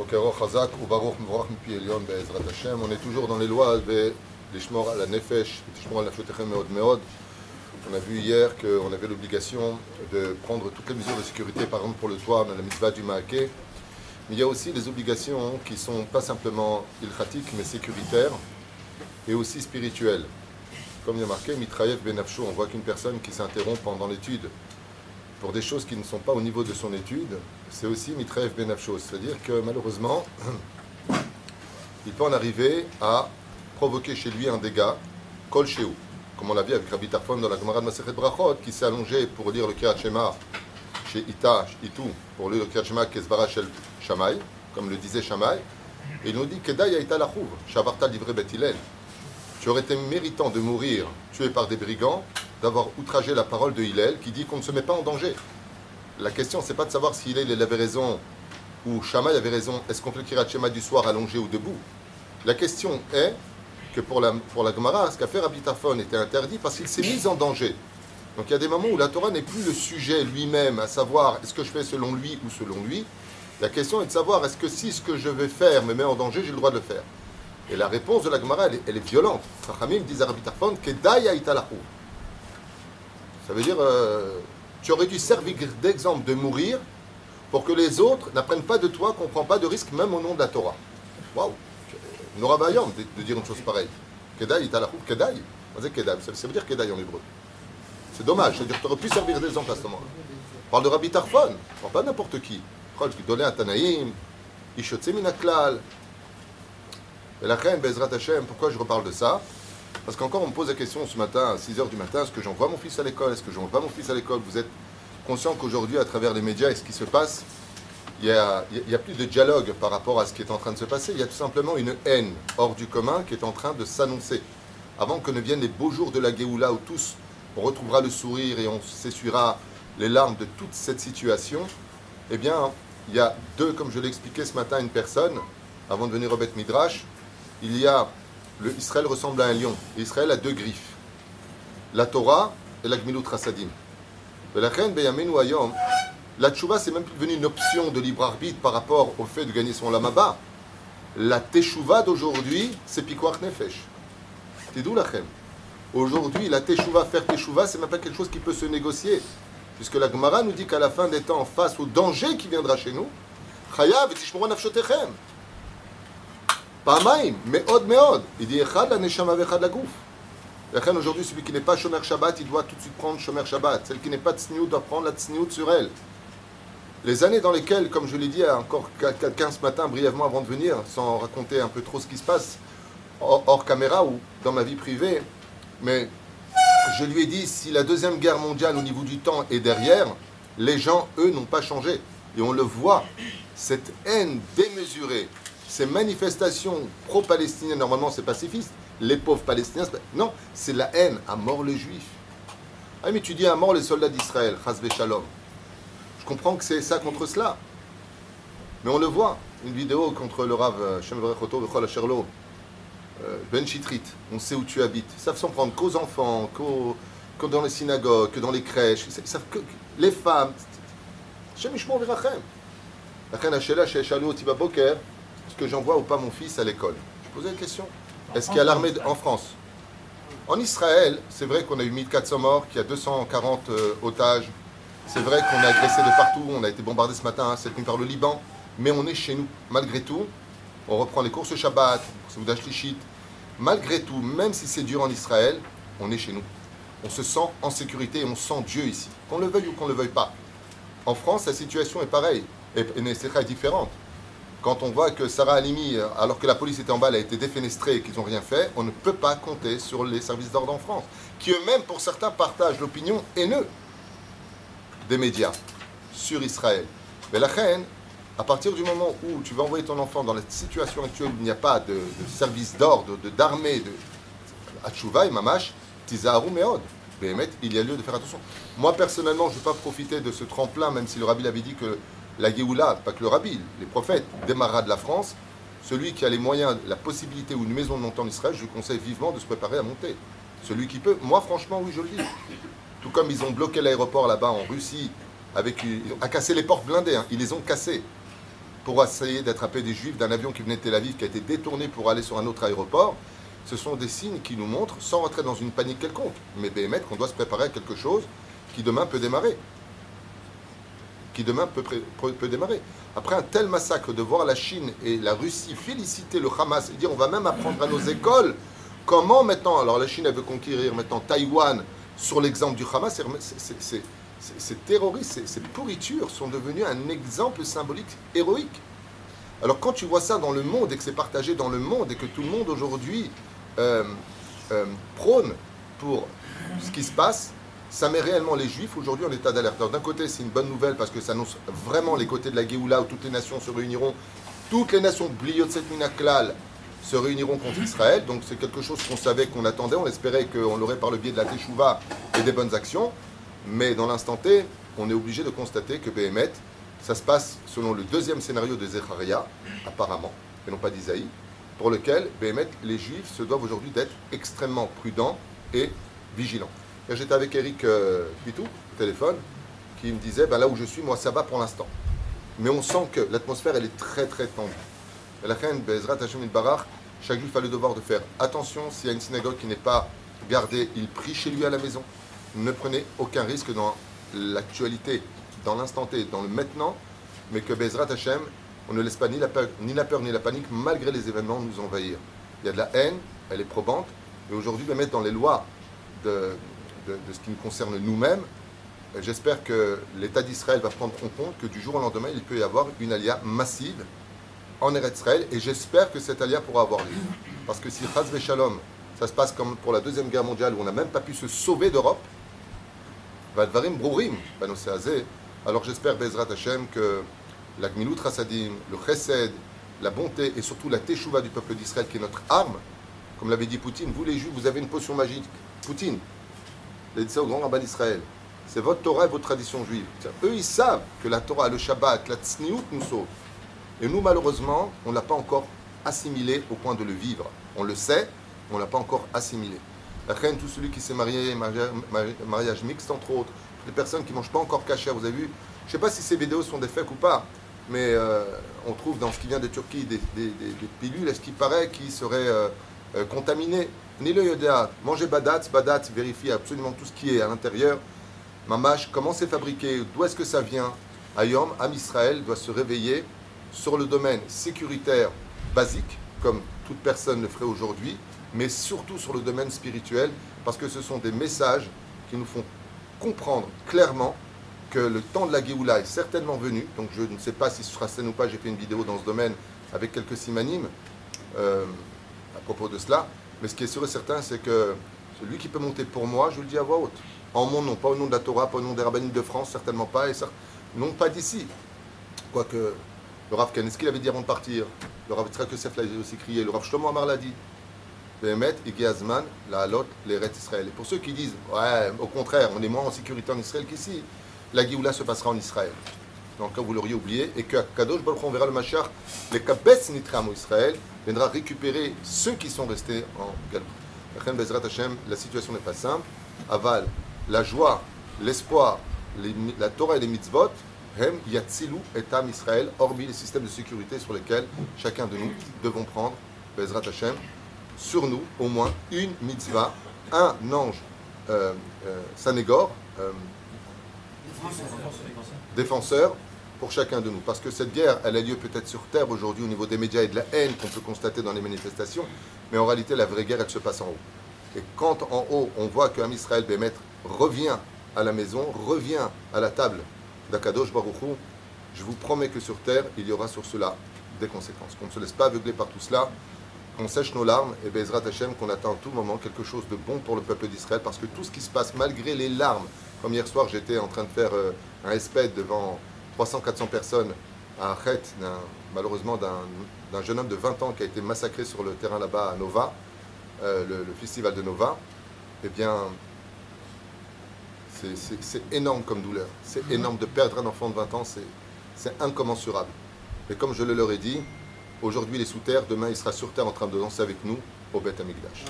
On est toujours dans les lois de la Nefesh, l'Ishmor à la Fotechem Meod Meod. On a vu hier qu'on avait l'obligation de prendre toutes les mesures de sécurité, par exemple pour le toit, dans la mitzvah du Maaké. Mais il y a aussi des obligations qui sont pas simplement ilchatiques, mais sécuritaires et aussi spirituelles. Comme il y a marqué, Mitrayev Benafsho, on voit qu'une personne qui s'interrompt pendant l'étude pour des choses qui ne sont pas au niveau de son étude, c'est aussi Mitrayev Benafsho. C'est-à-dire que malheureusement, il peut en arriver à provoquer chez lui un dégât, kol shehu, comme on l'a vu avec Rabbi Tarfon dans la Gemara de Masechet Brachot, qui s'est allongé pour lire le Shema chez Ita, Itu, pour lire le Kirat Shema Kesvara Shamay, comme le disait Shamay, et il nous dit Kedai Aïta Lachouv, Shavarta livré Bet Hillel. Tu aurais été méritant de mourir tué par des brigands, d'avoir outragé la parole de Hillel qui dit qu'on ne se met pas en danger. La question, c'est pas de savoir si Hillel il avait raison ou Shammai avait raison. Est-ce qu'on fait le Kirat Shema du soir allongé ou debout? La question est que pour la, pour la Gemara, ce qu'a fait Rabbi était interdit parce qu'il s'est mis en danger. Donc il y a des moments où la Torah n'est plus le sujet lui-même, à savoir est-ce que je fais selon lui ou selon lui? La question est de savoir est-ce que si ce que je vais faire me met en danger, j'ai le droit de le faire? Et la réponse de la Gemara, elle, est- violente. Chachamim disent à Rabbi Tarfon. Ça veut dire, euh, tu aurais dû servir d'exemple de mourir pour que les autres n'apprennent pas de toi, qu'on ne prend pas de risque, même au nom de la Torah. Waouh Nora Bayam de, dire une chose pareille. Kedai Aïtalahu, Kedai. Ça veut dire Kedai en hébreu. C'est dommage, c'est-à-dire tu aurais pu servir d'exemple à ce moment-là. On parle de Rabbi Tarfon, on parle pas n'importe qui. De à Tanaïm, Et la reine, Bezrat Hashem, pourquoi je reparle de ça? Parce qu'encore, on me pose la question ce matin, à 6h du matin, est-ce que j'envoie mon fils à l'école? Est-ce que j'envoie pas mon fils à l'école? Vous êtes conscient qu'aujourd'hui, à travers les médias et ce qui se passe, il n'y a, plus de dialogue par rapport à ce qui est en train de se passer. Il y a tout simplement une haine hors du commun qui est en train de s'annoncer. Avant que ne viennent les beaux jours de la Géoula où tous, on retrouvera le sourire et on s'essuiera les larmes de toute cette situation, eh bien, il y a deux, comme je l'ai expliqué ce matin une personne, avant de venir au Beth Midrash, il y a le Israël ressemble à un lion. Israël a deux griffes. La Torah et la Gmilut Rasadim. La reine Beyamenu Ayom, la Tchouva, c'est même devenu une option de libre arbitre par rapport au fait de gagner son lamaba. La Teshuvah d'aujourd'hui, c'est Pikuach Nefesh. C'est d'où la Aujourd'hui, la Teshuvah, faire Teshuvah, c'est même pas quelque chose qui peut se négocier. Puisque la Gemara nous dit qu'à la fin des temps, face au danger qui viendra chez nous, Chayav Pamaim, meod meod. Il dit Echad la neshama vechad la gouf. Lechen, aujourd'hui, celui qui n'est pas Shomer Shabbat, il doit tout de suite prendre Shomer Shabbat. Celle qui n'est pas Tsniout doit prendre la Tsniout sur elle. Les années dans lesquelles, comme je l'ai dit à encore quelqu'un ce matin, brièvement avant de venir, sans raconter un peu trop ce qui se passe, hors caméra ou dans ma vie privée, mais je lui ai dit, si la Deuxième Guerre mondiale au niveau du temps est derrière, les gens, eux, n'ont pas changé. Et on le voit, cette haine démesurée, ces manifestations pro-palestiniennes, normalement c'est pacifiste, les pauvres palestiniens, non, c'est la haine, à mort les juifs. Ah mais tu dis à mort les soldats d'Israël, Chazve Shalom. Je comprends que c'est ça contre cela. Mais on le voit, une vidéo contre le Rav euh, Shem Asherlo, euh, Ben Chitrit, on sait où tu habites. Ils savent s'en prendre qu'aux enfants, qu'aux- que dans les synagogues, que dans les crèches. Ils savent- que, les femmes. Shem Yishmor Virachem. Lachen Hashela Shechalu Oti Baboker, est-ce que j'envoie ou pas mon fils à l'école Je posais une question. Est-ce qu'il y a l'armée en France En Israël, c'est vrai qu'on a eu 1400 morts, qu'il y a 240 euh, otages. C'est vrai qu'on a agressé de partout, on a été bombardé ce matin, cette nuit par le Liban. Mais on est chez nous, malgré tout. On reprend les courses Shabbat, Souda Shlichit. Malgré tout, même si c'est dur en Israël, on est chez nous. On se sent en sécurité et on sent Dieu ici, qu'on le veuille ou qu'on ne le veuille pas. En France, la situation est pareille, et, et Nesecha est différente. Quand on voit que Sarah Halimi, euh, alors que la police était en bas, elle a été défenestrée et qu'ils n'ont rien fait, on ne peut pas compter sur les services d'ordre en France, qui eux-mêmes, pour certains, partagent l'opinion haineuse des médias sur Israël. Mais la reine, à partir du moment où tu vas envoyer ton enfant dans la situation actuelle où il n'y a pas de, service d'ordre, d'armée, de Atchouva et Mamash, Tizaharu Meod. Il y a lieu de faire attention. Moi, personnellement, je ne veux pas profiter de ce tremplin, même si le rabbi avait dit que la Géoula, pas que le rabbi, les prophètes, démarrera de la France. Celui qui a les moyens, la possibilité ou une maison de monter en Israël, je lui conseille vivement de se préparer à monter. Celui qui peut, moi, franchement, oui, je le dis. Tout comme ils ont bloqué l'aéroport là-bas en Russie, avec, ils à casser les portes blindées, hein, ils les ont cassées pour essayer d'attraper des juifs d'un avion qui venait de Tel Aviv, qui a été détourné pour aller sur un autre aéroport, ce sont des signes qui nous montrent, sans rentrer dans une panique quelconque, mais béhémet qu'on doit se préparer à quelque chose qui demain peut démarrer. Qui demain peut, démarrer. Après un tel massacre, de voir la Chine et la Russie féliciter le Hamas et dire on va même apprendre à nos écoles comment maintenant, alors la Chine elle veut conquérir maintenant Taïwan sur l'exemple du Hamas, ces terroristes, ces pourritures sont devenus un exemple symbolique héroïque. Alors quand tu vois ça dans le monde et que c'est partagé dans le monde et que tout le monde aujourd'hui euh, euh, prône pour ce qui se passe, ça met réellement les Juifs aujourd'hui en état d'alerte. D'un côté, c'est une bonne nouvelle parce que ça annonce vraiment les côtés de la Géoula où toutes les nations se réuniront, toutes les nations Bliot Minaklal se réuniront contre Israël. Donc c'est quelque chose qu'on savait, qu'on attendait, on espérait qu'on l'aurait par le biais de la Teshuvah et des bonnes actions. Mais dans l'instant T, on est obligé de constater que Béhémet, ça se passe selon le deuxième scénario de Zecharia, apparemment, et non pas d'Isaïe, pour lequel Béhémet, les Juifs se doivent aujourd'hui d'être extrêmement prudents et vigilants. J'étais avec Eric euh, Pitou, au téléphone, qui me disait, ben là où je suis, moi ça va pour l'instant. Mais on sent que l'atmosphère, elle est très très tendue. La reine Bezrat Hashem Barach, chaque juif a le devoir de faire attention. S'il y a une synagogue qui n'est pas gardée, il prie chez lui à la maison. Ne prenez aucun risque dans l'actualité, dans l'instant T, dans le maintenant, mais que Bezrat Hashem, on ne laisse pas ni la, peur, ni la panique, malgré les événements, nous envahir. Il y a de la haine, elle est probante, et aujourd'hui, mettre dans les lois de, de, ce qui nous concerne nous-mêmes, j'espère que l'État d'Israël va prendre en compte que du jour au lendemain, il peut y avoir une alia massive en Eretz Israël, et j'espère que cette alia pourra avoir lieu. Parce que si Chaz Shalom, ça se passe comme pour la Deuxième Guerre mondiale, où on n'a même pas pu se sauver d'Europe, Brourim, alors j'espère, Bezrat Hashem, que la Gmilut Rasadim, le Chesed, la bonté et surtout la Teshuvah du peuple d'Israël, qui est notre arme, comme l'avait dit Poutine, vous les Juifs, vous avez une potion magique. Poutine, il a dit ça au grand rabbin d'Israël. C'est votre Torah et votre tradition juive. Eux, ils savent que la Torah, le Shabbat, la Tzniout nous sauve. Et nous, malheureusement, on ne l'a pas encore assimilé au point de le vivre. On le sait, on ne l'a pas encore assimilé. Reine, tout celui qui s'est marié, mariage, mixte entre autres, les personnes qui ne mangent pas encore cachère, vous avez vu? Je ne sais pas si ces vidéos sont des fakes ou pas, mais euh, on trouve dans ce qui vient de Turquie des, pilules, est-ce qu'il paraît, qui seraient euh, euh, contaminées Ni le yoda, manger badat, badat, vérifier absolument tout ce qui est à l'intérieur. Mamash, comment c'est fabriqué? D'où est-ce que ça vient? Ayom, Am Israël doit se réveiller sur le domaine sécuritaire basique, comme toute personne le ferait aujourd'hui, mais surtout sur le domaine spirituel, parce que ce sont des messages qui nous font comprendre clairement que le temps de la Géoula est certainement venu. Donc je ne sais pas si ce sera scène ou pas, j'ai fait une vidéo dans ce domaine avec quelques simanimes euh, à propos de cela. Mais ce qui est sûr et certain, c'est que celui qui peut monter pour moi, je le dis à voix haute. En mon nom, pas au nom de la Torah, pas au nom des rabbiniques de France, certainement pas, et non pas d'ici. Quoique le Rav Ken, ce qu'il avait dit avant de partir Le Rav Tzrak Yosef l'a aussi crié, le Rav Shlomo Amar l'a dit. Behemet, Igiazman, la Halot, les Israël. Et pour ceux qui disent, ouais, au contraire, on est moins en sécurité en Israël qu'ici, la Géoula se passera en Israël. Donc, quand vous l'auriez oublié, et que Kadosh Baruch on verra le Machar, les Kabetz Nitram Israël, viendra récupérer ceux qui sont restés en Galou. La situation n'est pas simple. Aval, la joie, l'espoir, la Torah et les mitzvot, Hem Yatzilu Etam Israël, hormis les systèmes de sécurité sur lesquels chacun de nous devons prendre, Bezrat Hashem, sur nous au moins une mitzvah, un ange euh, euh, sanégor, euh, défenseur pour chacun de nous. Parce que cette guerre, elle a lieu peut-être sur Terre aujourd'hui au niveau des médias et de la haine qu'on peut constater dans les manifestations, mais en réalité, la vraie guerre, elle se passe en haut. Et quand en haut, on voit qu'un Israël Bémet revient à la maison, revient à la table d'Akadosh Baruchou, je vous promets que sur terre, il y aura sur cela des conséquences. Qu'on ne se laisse pas aveugler par tout cela, qu'on sèche nos larmes et Bezrat Hashem, qu'on attend à tout moment quelque chose de bon pour le peuple d'Israël, parce que tout ce qui se passe, malgré les larmes, comme hier soir, j'étais en train de faire euh, un espède devant 300-400 personnes à Achet, malheureusement d'un jeune homme de 20 ans qui a été massacré sur le terrain là-bas à Nova, euh, le, le, festival de Nova, eh bien, c'est énorme comme douleur. C'est mhm. énorme de perdre un enfant de 20 ans, c'est incommensurable. Mais comme je le leur ai dit, aujourd'hui il est sous terre, demain il sera sur terre en train de danser avec nous au Beth Amikdash.